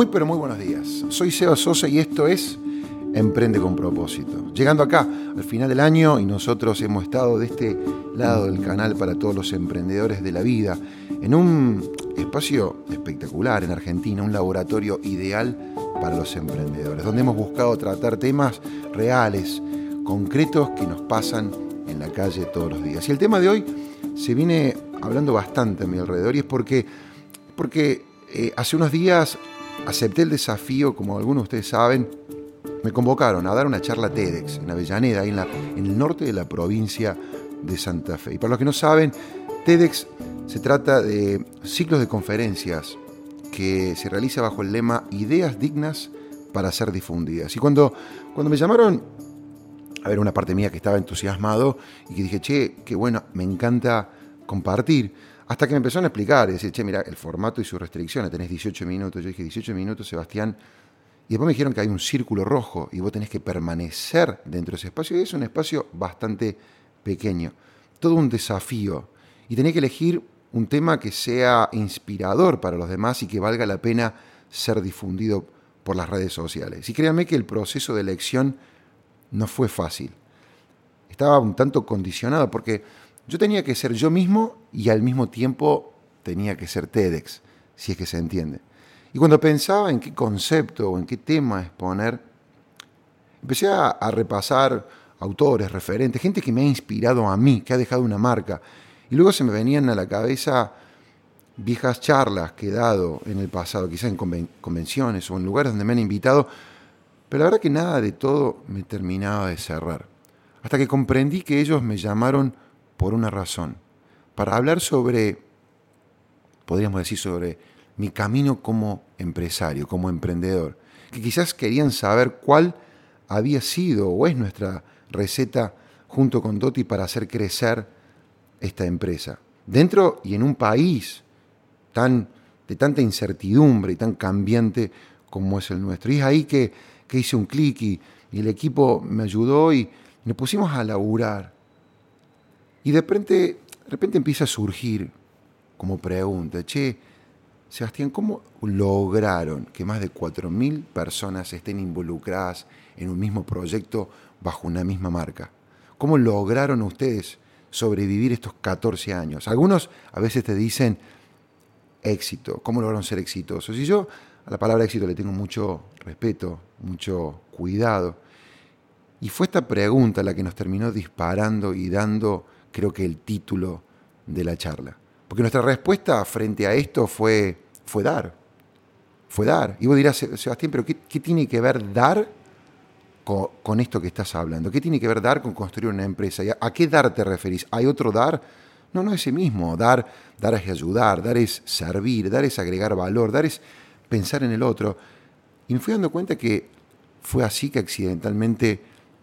Muy pero muy buenos días. Soy Seba Sosa y esto es Emprende con propósito. Llegando acá al final del año y nosotros hemos estado de este lado del canal para todos los emprendedores de la vida en un espacio espectacular en Argentina, un laboratorio ideal para los emprendedores, donde hemos buscado tratar temas reales, concretos que nos pasan en la calle todos los días. Y el tema de hoy se viene hablando bastante a mi alrededor y es porque, porque eh, hace unos días acepté el desafío, como algunos de ustedes saben, me convocaron a dar una charla TEDx en Avellaneda, en, la, en el norte de la provincia de Santa Fe. Y para los que no saben, TEDx se trata de ciclos de conferencias que se realiza bajo el lema Ideas dignas para ser difundidas. Y cuando, cuando me llamaron, a ver, una parte mía que estaba entusiasmado y que dije, che, qué bueno, me encanta compartir. Hasta que me empezaron a explicar, y decir, che, mira, el formato y sus restricciones, tenés 18 minutos. Yo dije, 18 minutos, Sebastián. Y después me dijeron que hay un círculo rojo y vos tenés que permanecer dentro de ese espacio. Y es un espacio bastante pequeño. Todo un desafío. Y tenés que elegir un tema que sea inspirador para los demás y que valga la pena ser difundido por las redes sociales. Y créanme que el proceso de elección no fue fácil. Estaba un tanto condicionado porque yo tenía que ser yo mismo y al mismo tiempo tenía que ser TEDx, si es que se entiende. Y cuando pensaba en qué concepto o en qué tema exponer, empecé a, repasar autores, referentes, gente que me ha inspirado a mí, que ha dejado una marca. Y luego se me venían a la cabeza viejas charlas que he dado en el pasado, quizás en convenciones o en lugares donde me han invitado, pero la verdad que nada de todo me terminaba de cerrar. Hasta que comprendí que ellos me llamaron por una razón, para hablar sobre, podríamos decir, sobre mi camino como empresario, como emprendedor, que quizás querían saber cuál había sido o es nuestra receta junto con Doti para hacer crecer esta empresa. Dentro y en un país tan, de tanta incertidumbre y tan cambiante como es el nuestro. Y es ahí que, hice un clic y, y, el equipo me ayudó y nos pusimos a laburar y de repente, de repente empieza a surgir como pregunta, che, Sebastián, ¿cómo lograron que más de 4.000 personas estén involucradas en un mismo proyecto bajo una misma marca? ¿Cómo lograron ustedes sobrevivir estos 14 años? Algunos a veces te dicen éxito, ¿cómo lograron ser exitosos? Y yo a la palabra éxito le tengo mucho respeto, mucho cuidado. Y fue esta pregunta la que nos terminó disparando y dando creo que el título de la charla. Porque nuestra respuesta frente a esto fue, fue dar. Fue dar. Y vos dirás, Sebastián, pero ¿qué, tiene que ver dar con, esto que estás hablando? ¿Qué tiene que ver dar con construir una empresa? ¿A, qué dar te referís? ¿Hay otro dar? No, no es ese mismo. Dar, dar es ayudar, dar es servir, dar es agregar valor, dar es pensar en el otro. Y me fui dando cuenta que fue así que accidentalmente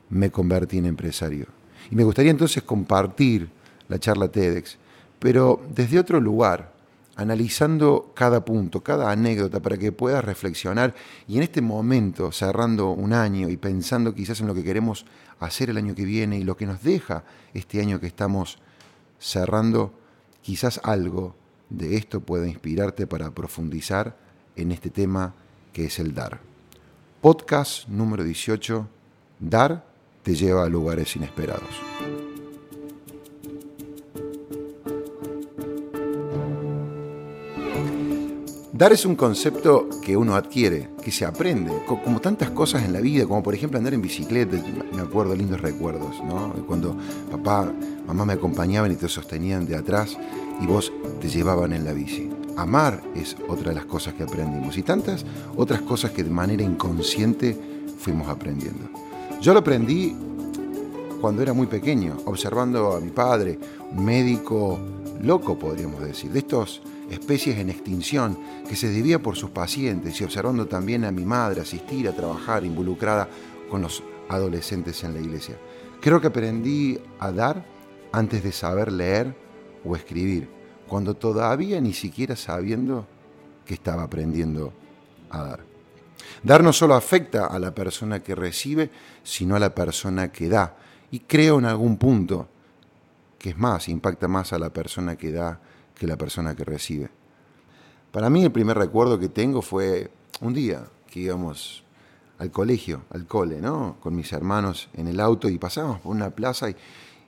me convertí en empresario. Y me gustaría entonces compartir la charla TEDx, pero desde otro lugar, analizando cada punto, cada anécdota, para que puedas reflexionar y en este momento, cerrando un año y pensando quizás en lo que queremos hacer el año que viene y lo que nos deja este año que estamos cerrando, quizás algo de esto pueda inspirarte para profundizar en este tema que es el dar. Podcast número 18, Dar te lleva a lugares inesperados. Dar es un concepto que uno adquiere, que se aprende, como tantas cosas en la vida, como por ejemplo andar en bicicleta, me acuerdo lindos recuerdos, ¿no? Cuando papá, mamá me acompañaban y te sostenían de atrás y vos te llevaban en la bici. Amar es otra de las cosas que aprendimos y tantas otras cosas que de manera inconsciente fuimos aprendiendo. Yo lo aprendí cuando era muy pequeño, observando a mi padre, médico loco, podríamos decir, de estas especies en extinción, que se debía por sus pacientes y observando también a mi madre asistir a trabajar involucrada con los adolescentes en la iglesia. Creo que aprendí a dar antes de saber leer o escribir, cuando todavía ni siquiera sabiendo que estaba aprendiendo a dar. Dar no solo afecta a la persona que recibe, sino a la persona que da. Y creo en algún punto que es más, impacta más a la persona que da que la persona que recibe. Para mí el primer recuerdo que tengo fue un día que íbamos al colegio, al cole, ¿no? Con mis hermanos en el auto y pasábamos por una plaza y,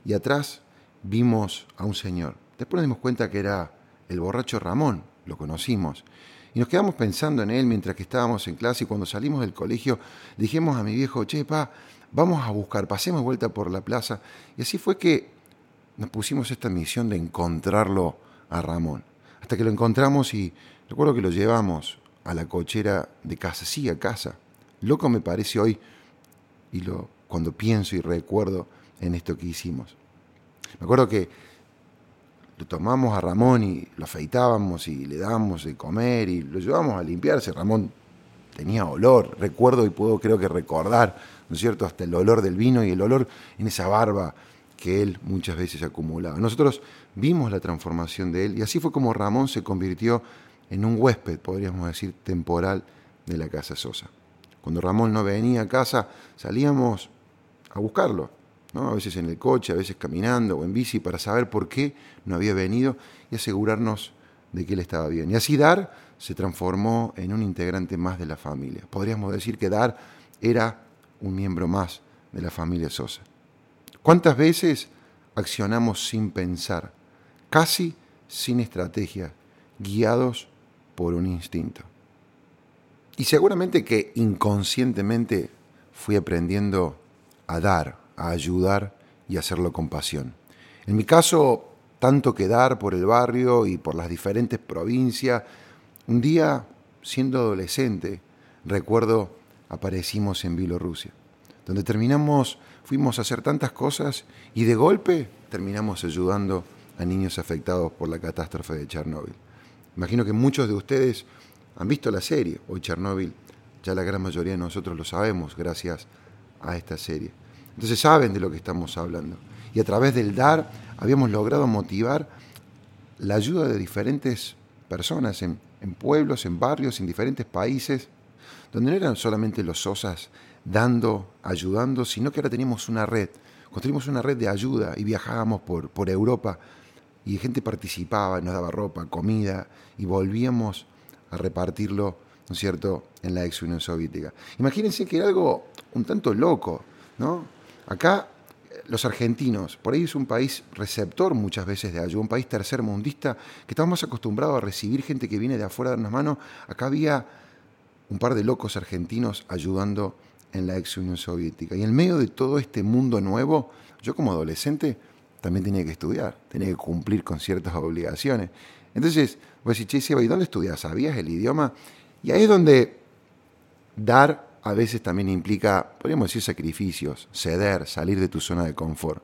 y atrás vimos a un señor. Después nos dimos cuenta que era el borracho Ramón, lo conocimos. Y nos quedamos pensando en él mientras que estábamos en clase y cuando salimos del colegio dijimos a mi viejo, che, pa, vamos a buscar, pasemos vuelta por la plaza. Y así fue que nos pusimos esta misión de encontrarlo a Ramón. Hasta que lo encontramos y recuerdo que lo llevamos a la cochera de casa, sí, a casa. Loco me parece hoy y lo, cuando pienso y recuerdo en esto que hicimos. Me acuerdo que lo tomamos a Ramón y lo afeitábamos y le dábamos de comer y lo llevamos a limpiarse. Ramón tenía olor, recuerdo y puedo creo que recordar, ¿no es cierto?, hasta el olor del vino y el olor en esa barba que él muchas veces acumulaba. Nosotros vimos la transformación de él y así fue como Ramón se convirtió en un huésped, podríamos decir, temporal de la Casa Sosa. Cuando Ramón no venía a casa, salíamos a buscarlo, a veces en el coche, a veces caminando o en bici, para saber por qué no había venido y asegurarnos de que él estaba bien. Y así Dar se transformó en un integrante más de la familia. Podríamos decir que Dar era un miembro más de la familia Sosa. ¿Cuántas veces accionamos sin pensar, casi sin estrategia, guiados por un instinto? Y seguramente que inconscientemente fui aprendiendo a dar, a ayudar y hacerlo con pasión. En mi caso, tanto que dar por el barrio y por las diferentes provincias. Un día, siendo adolescente, recuerdo, aparecimos en Bielorrusia, donde terminamos, fuimos a hacer tantas cosas y de golpe terminamos ayudando a niños afectados por la catástrofe de Chernóbil. Imagino que muchos de ustedes han visto la serie, hoy Chernóbil, ya la gran mayoría de nosotros lo sabemos gracias a esta serie. Entonces saben de lo que estamos hablando. Y a través del dar habíamos logrado motivar la ayuda de diferentes personas en, en pueblos, en barrios, en diferentes países, donde no eran solamente los Sosas dando, ayudando, sino que ahora teníamos una red. Construimos una red de ayuda y viajábamos por, por Europa y gente participaba, nos daba ropa, comida y volvíamos a repartirlo, ¿no es cierto?, en la ex Unión Soviética. Imagínense que era algo un tanto loco, ¿no? Acá los argentinos, por ahí es un país receptor muchas veces de ayuda, un país tercermundista, que estamos más acostumbrados a recibir gente que viene de afuera a darnos mano. Acá había un par de locos argentinos ayudando en la ex Unión Soviética. Y en medio de todo este mundo nuevo, yo como adolescente también tenía que estudiar, tenía que cumplir con ciertas obligaciones. Entonces, vos decís, che, ¿y dónde estudias? ¿Sabías el idioma? Y ahí es donde dar a veces también implica, podríamos decir, sacrificios, ceder, salir de tu zona de confort.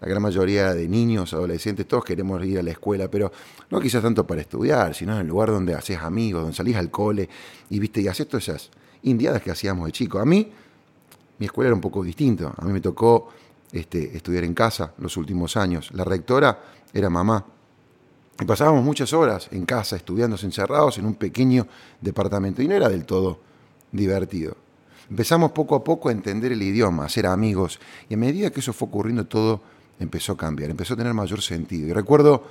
La gran mayoría de niños, adolescentes, todos queremos ir a la escuela, pero no quizás tanto para estudiar, sino en el lugar donde haces amigos, donde salís al cole y viste y haces todas esas indiadas que hacíamos de chico. A mí, mi escuela era un poco distinto. A mí me tocó este, estudiar en casa los últimos años. La rectora era mamá. Y pasábamos muchas horas en casa estudiando encerrados en un pequeño departamento. Y no era del todo divertido. Empezamos poco a poco a entender el idioma, a ser amigos, y a medida que eso fue ocurriendo todo empezó a cambiar, empezó a tener mayor sentido. Y recuerdo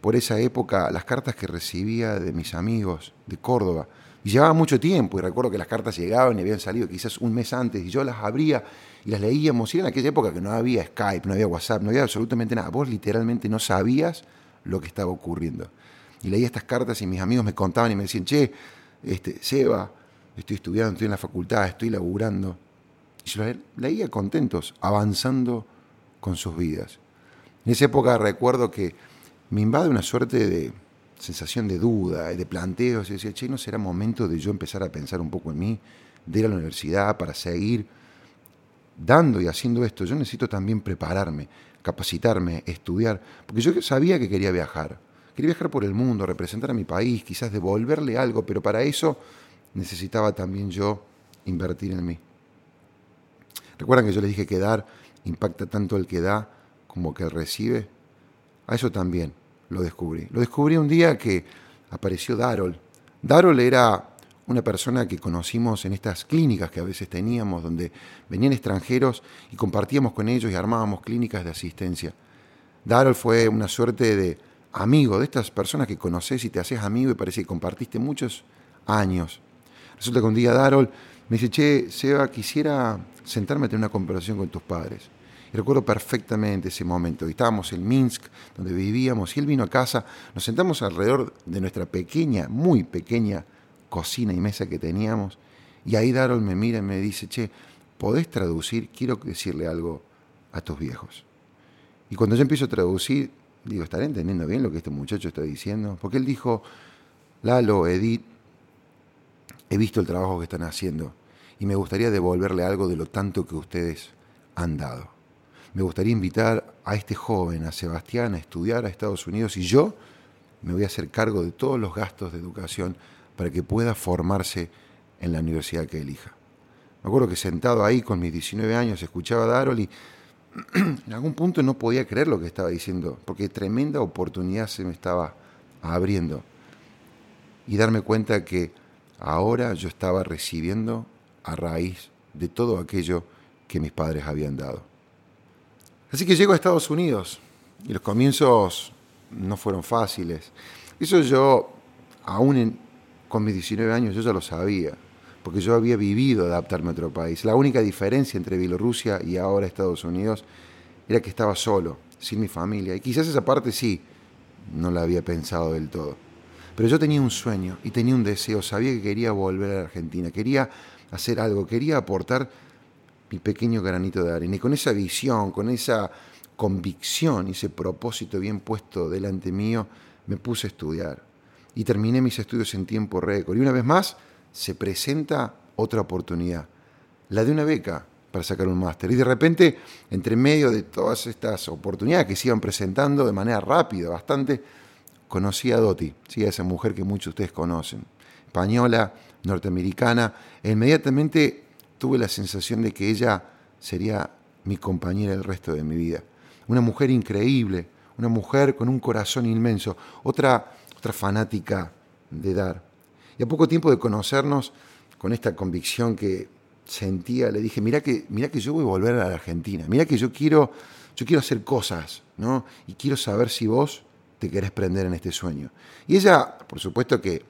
por esa época las cartas que recibía de mis amigos de Córdoba, y llevaba mucho tiempo, y recuerdo que las cartas llegaban y habían salido quizás un mes antes, y yo las abría y las leíamos, y era en aquella época que no había Skype, no había WhatsApp, no había absolutamente nada, vos literalmente no sabías lo que estaba ocurriendo. Y leía estas cartas y mis amigos me contaban y me decían, che, este, Seba, estoy estudiando, estoy en la facultad, estoy laburando. Y los leía contentos, avanzando con sus vidas. En esa época recuerdo que me invade una suerte de sensación de duda, de planteos, y decía, che, ¿no será momento de yo empezar a pensar un poco en mí, de ir a la universidad para seguir dando y haciendo esto? Yo necesito también prepararme, capacitarme, estudiar, porque yo sabía que quería viajar. Quería viajar por el mundo, representar a mi país, quizás devolverle algo, pero para eso necesitaba también yo invertir en mí. ¿Recuerdan que yo les dije que dar impacta tanto el que da como que recibe? A eso también lo descubrí. Lo descubrí un día que apareció Darol. Darol era una persona que conocimos en estas clínicas que a veces teníamos, donde venían extranjeros y compartíamos con ellos y armábamos clínicas de asistencia. Darol fue una suerte de amigo, de estas personas que conoces y te haces amigo y parece que compartiste muchos años. Resulta que un día Darol me dice, che, Seba, quisiera sentarme a tener una conversación con tus padres. Y recuerdo perfectamente ese momento. Estábamos en Minsk, donde vivíamos, y él vino a casa, nos sentamos alrededor de nuestra pequeña, muy pequeña cocina y mesa que teníamos, y ahí Darol me mira y me dice, che, ¿podés traducir? Quiero decirle algo a tus viejos. Y cuando yo empiezo a traducir, digo, ¿estaré entendiendo bien lo que este muchacho está diciendo? Porque él dijo, Lalo, Edith, he visto el trabajo que están haciendo y me gustaría devolverle algo de lo tanto que ustedes han dado. Me gustaría invitar a este joven, a Sebastián, a estudiar a Estados Unidos y yo me voy a hacer cargo de todos los gastos de educación para que pueda formarse en la universidad que elija. Me acuerdo que sentado ahí con mis 19 años escuchaba a Darol y en algún punto no podía creer lo que estaba diciendo, porque tremenda oportunidad se me estaba abriendo. Y darme cuenta que ahora yo estaba recibiendo a raíz de todo aquello que mis padres habían dado. Así que llego a Estados Unidos y los comienzos no fueron fáciles. Eso yo, aún con mis 19 años, yo ya lo sabía porque yo había vivido adaptarme a otro país. La única diferencia entre Bielorrusia y ahora Estados Unidos era que estaba solo, sin mi familia. Y quizás esa parte sí, no la había pensado del todo. Pero yo tenía un sueño y tenía un deseo, sabía que quería volver a la Argentina, quería hacer algo, quería aportar mi pequeño granito de arena. Y con esa visión, con esa convicción y ese propósito bien puesto delante mío, me puse a estudiar. Y terminé mis estudios en tiempo récord. Y una vez más, se presenta otra oportunidad, la de una beca para sacar un máster. Y de repente, entre medio de todas estas oportunidades que se iban presentando de manera rápida, bastante, conocí a Doti, ¿sí? a esa mujer que muchos de ustedes conocen, española, norteamericana, e inmediatamente tuve la sensación de que ella sería mi compañera el resto de mi vida. Una mujer increíble, una mujer con un corazón inmenso, otra, otra fanática de dar. Y a poco tiempo de conocernos, con esta convicción que sentía, le dije, mira que, mira que yo voy a volver a la Argentina, mira que yo quiero, yo quiero hacer cosas, ¿no? Y quiero saber si vos te querés prender en este sueño. Y ella, por supuesto que,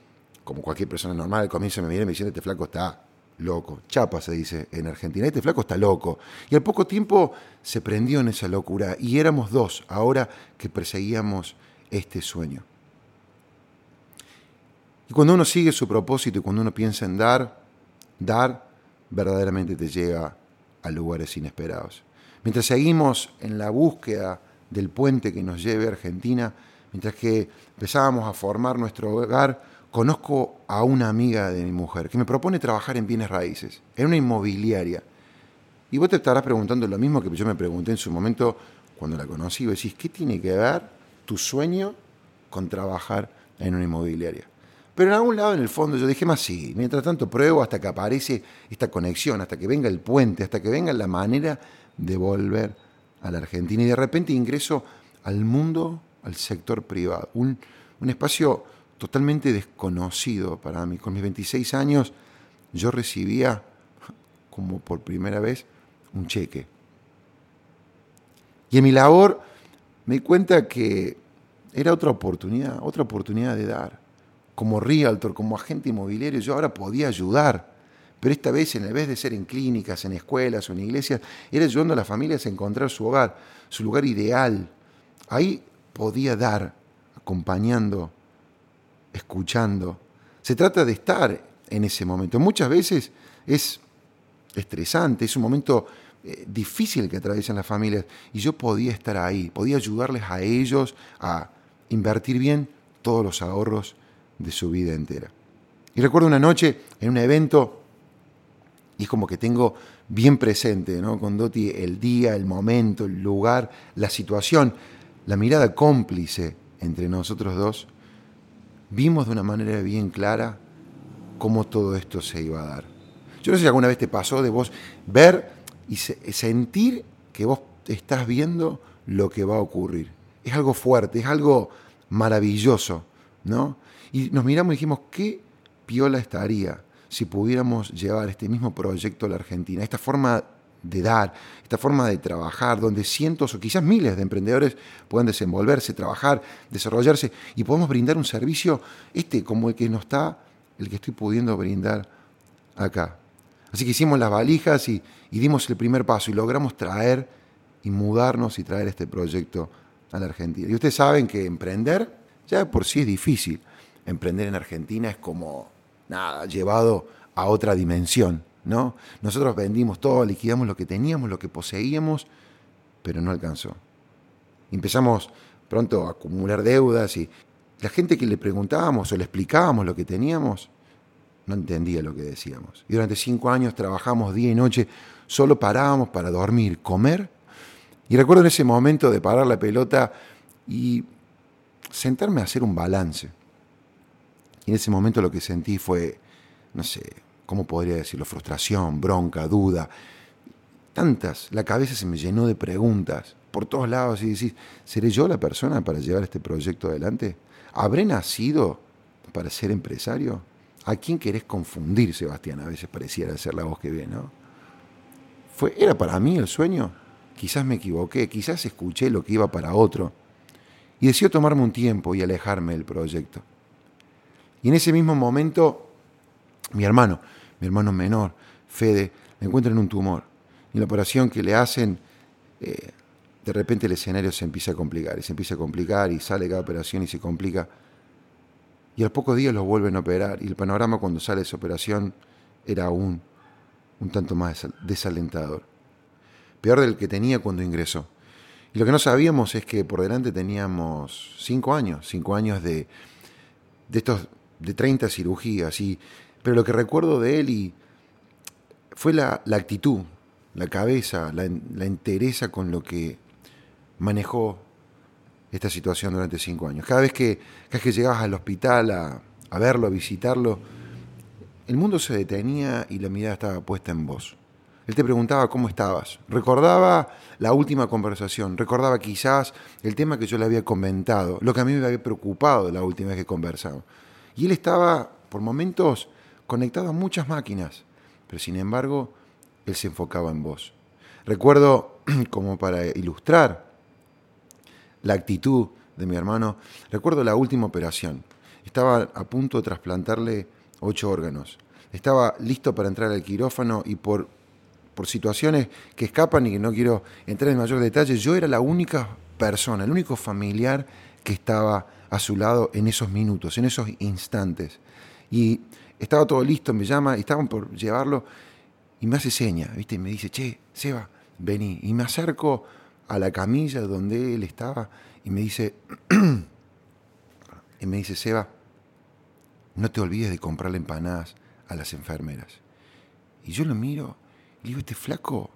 como cualquier persona normal, al comienzo me mira y me dice, este flaco está loco. Chapa se dice en Argentina, este flaco está loco. Y al poco tiempo se prendió en esa locura y éramos dos ahora que perseguíamos este sueño. Y cuando uno sigue su propósito y cuando uno piensa en dar, dar verdaderamente te llega a lugares inesperados. Mientras seguimos en la búsqueda del puente que nos lleve a Argentina, mientras que empezábamos a formar nuestro hogar, conozco a una amiga de mi mujer que me propone trabajar en bienes raíces, en una inmobiliaria. Y vos te estarás preguntando lo mismo que yo me pregunté en su momento cuando la conocí. Vos decís, ¿qué tiene que ver tu sueño con trabajar en una inmobiliaria? Pero en algún lado, en el fondo, yo dije, más sí, mientras tanto pruebo hasta que aparece esta conexión, hasta que venga el puente, hasta que venga la manera de volver a la Argentina. Y de repente ingreso al mundo, al sector privado, un, un espacio totalmente desconocido para mí. Con mis 26 años yo recibía, como por primera vez, un cheque. Y en mi labor me di cuenta que era otra oportunidad, otra oportunidad de dar como realtor, como agente inmobiliario, yo ahora podía ayudar. Pero esta vez, en vez de ser en clínicas, en escuelas o en iglesias, era ayudando a las familias a encontrar su hogar, su lugar ideal. Ahí podía dar, acompañando, escuchando. Se trata de estar en ese momento. Muchas veces es estresante, es un momento eh, difícil que atraviesan las familias y yo podía estar ahí, podía ayudarles a ellos a invertir bien todos los ahorros de su vida entera. Y recuerdo una noche en un evento, y es como que tengo bien presente, ¿no? Con Doti el día, el momento, el lugar, la situación, la mirada cómplice entre nosotros dos, vimos de una manera bien clara cómo todo esto se iba a dar. Yo no sé si alguna vez te pasó de vos ver y sentir que vos estás viendo lo que va a ocurrir. Es algo fuerte, es algo maravilloso, ¿no? Y nos miramos y dijimos, ¿qué piola estaría si pudiéramos llevar este mismo proyecto a la Argentina? Esta forma de dar, esta forma de trabajar, donde cientos o quizás miles de emprendedores puedan desenvolverse, trabajar, desarrollarse y podemos brindar un servicio este como el que nos está, el que estoy pudiendo brindar acá. Así que hicimos las valijas y, dimos el primer paso y logramos traer y mudarnos y traer este proyecto a la Argentina. Y ustedes saben que emprender ya por sí es difícil. Emprender en Argentina es como, nada, llevado a otra dimensión, ¿no? Nosotros vendimos todo, liquidamos lo que teníamos, lo que poseíamos, pero no alcanzó. Empezamos pronto a acumular deudas y la gente que le preguntábamos o le explicábamos lo que teníamos, no entendía lo que decíamos. Y durante cinco años trabajamos día y noche, solo parábamos para dormir, comer. Y recuerdo en ese momento de parar la pelota y sentarme a hacer un balance. Y en ese momento lo que sentí fue, no sé, ¿cómo podría decirlo? Frustración, bronca, duda. Tantas, la cabeza se me llenó de preguntas por todos lados y decís, ¿seré yo la persona para llevar este proyecto adelante? ¿Habré nacido para ser empresario? ¿A quién querés confundir, Sebastián? A veces pareciera ser la voz que viene, ¿no? ¿Fue, ¿Era para mí el sueño? Quizás me equivoqué, quizás escuché lo que iba para otro. Y decidí tomarme un tiempo y alejarme del proyecto. Y en ese mismo momento, mi hermano, mi hermano menor, Fede, me encuentra en un tumor. Y la operación que le hacen, eh, de repente el escenario se empieza a complicar, y se empieza a complicar, y sale cada operación y se complica y al poco días los vuelven a operar y el panorama cuando sale esa operación era aún un tanto más desalentador. Peor del que tenía cuando ingresó. Y lo que no sabíamos es que por delante teníamos cinco años, cinco años de, de estos de 30 cirugías. Y, pero lo que recuerdo de él y fue la, actitud, la cabeza, la, la entereza con lo que manejó esta situación durante cinco años. Cada vez que, cada que llegabas al hospital a, a verlo, a visitarlo, el mundo se detenía y la mirada estaba puesta en vos. Él te preguntaba cómo estabas. Recordaba la última conversación, recordaba quizás el tema que yo le había comentado, lo que a mí me había preocupado la última vez que conversamos. Y él estaba, por momentos, conectado a muchas máquinas, pero sin embargo, él se enfocaba en vos. Recuerdo, como para ilustrar la actitud de mi hermano. Recuerdo la última operación. Estaba a punto de trasplantarle ocho órganos. Estaba listo para entrar al quirófano y por, por situaciones que escapan y que no quiero entrar en mayor detalle, yo era la única persona, el único familiar que estaba a su lado en esos minutos, en esos instantes. Y estaba todo listo, me llama y estaban por llevarlo y me hace seña, ¿viste? Y me dice, che, Seba, vení. Y me acerco a la camilla donde él estaba y me dice, y me dice, Seba, no te olvides de comprarle empanadas a las enfermeras. Y yo lo miro y digo, este flaco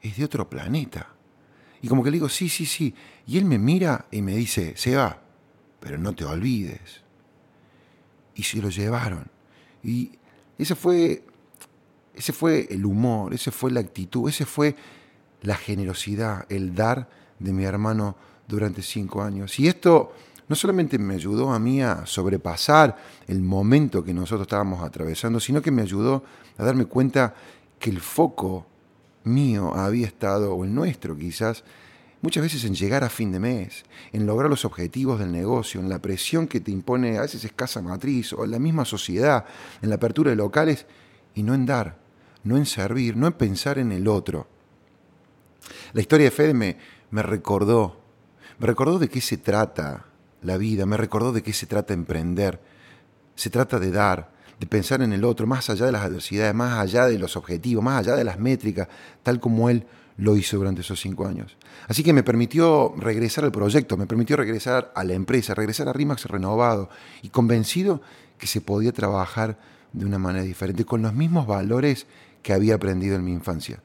es de otro planeta. Y como que le digo, sí, sí, sí. Y él me mira y me dice, Seba, pero no te olvides. Y se lo llevaron. Y ese fue, ese fue el humor, ese fue la actitud, ese fue la generosidad, el dar de mi hermano durante cinco años. Y esto no solamente me ayudó a mí a sobrepasar el momento que nosotros estábamos atravesando, sino que me ayudó a darme cuenta que el foco mío había estado, o el nuestro quizás, muchas veces en llegar a fin de mes, en lograr los objetivos del negocio, en la presión que te impone a veces escasa matriz o en la misma sociedad, en la apertura de locales, y no en dar, no en servir, no en pensar en el otro. La historia de Fede me, me recordó, me recordó de qué se trata la vida, me recordó de qué se trata emprender. Se trata de dar, de pensar en el otro, más allá de las adversidades, más allá de los objetivos, más allá de las métricas, tal como él lo hizo durante esos cinco años. Así que me permitió regresar al proyecto, me permitió regresar a la empresa, regresar a RIMAX renovado y convencido que se podía trabajar de una manera diferente, con los mismos valores que había aprendido en mi infancia.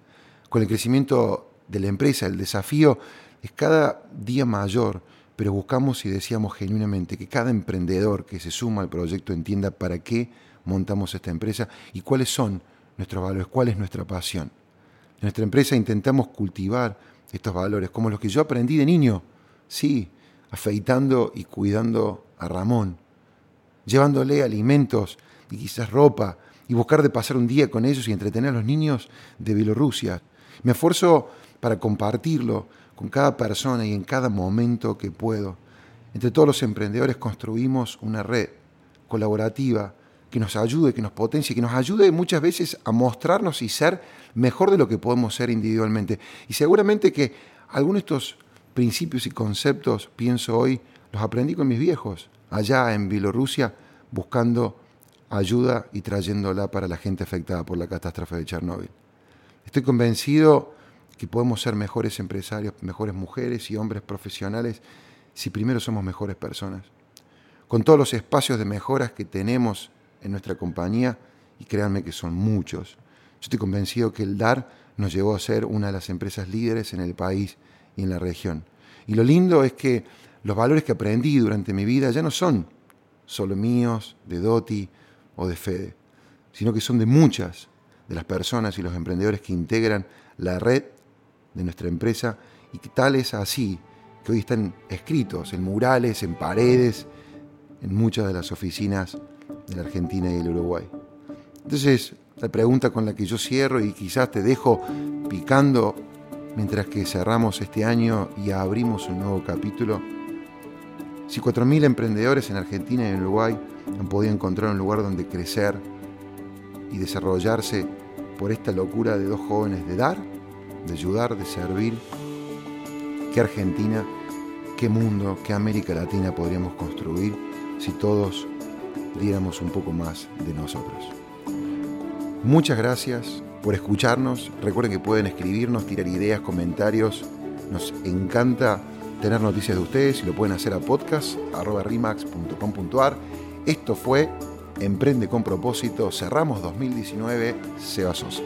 Con el crecimiento de la empresa. El desafío es cada día mayor, pero buscamos y deseamos genuinamente que cada emprendedor que se suma al proyecto entienda para qué montamos esta empresa y cuáles son nuestros valores, cuál es nuestra pasión. En nuestra empresa intentamos cultivar estos valores, como los que yo aprendí de niño, sí, afeitando y cuidando a Ramón, llevándole alimentos y quizás ropa, y buscar de pasar un día con ellos y entretener a los niños de Bielorrusia. Me esfuerzo para compartirlo con cada persona y en cada momento que puedo. Entre todos los emprendedores construimos una red colaborativa que nos ayude, que nos potencie, que nos ayude muchas veces a mostrarnos y ser mejor de lo que podemos ser individualmente. Y seguramente que algunos de estos principios y conceptos, pienso hoy, los aprendí con mis viejos, allá en Bielorrusia, buscando ayuda y trayéndola para la gente afectada por la catástrofe de Chernóbil. Estoy convencido que podemos ser mejores empresarios, mejores mujeres y hombres profesionales si primero somos mejores personas. Con todos los espacios de mejoras que tenemos en nuestra compañía, y créanme que son muchos, yo estoy convencido que el DAR nos llevó a ser una de las empresas líderes en el país y en la región. Y lo lindo es que los valores que aprendí durante mi vida ya no son solo míos, de Doti o de Fede, sino que son de muchas de las personas y los emprendedores que integran la red de nuestra empresa y que tal es así que hoy están escritos en murales, en paredes, en muchas de las oficinas de la Argentina y el Uruguay. Entonces, la pregunta con la que yo cierro y quizás te dejo picando mientras que cerramos este año y abrimos un nuevo capítulo, si 4.000 emprendedores en Argentina y en Uruguay han podido encontrar un lugar donde crecer y desarrollarse por esta locura de dos jóvenes de dar, de ayudar, de servir, ¿qué Argentina, qué mundo, qué América Latina podríamos construir si todos diéramos un poco más de nosotros? Muchas gracias por escucharnos. Recuerden que pueden escribirnos, tirar ideas, comentarios. Nos encanta tener noticias de ustedes y lo pueden hacer a podcast.rimax.com.ar. Esto fue Emprende con propósito. Cerramos 2019. Seba Sosa.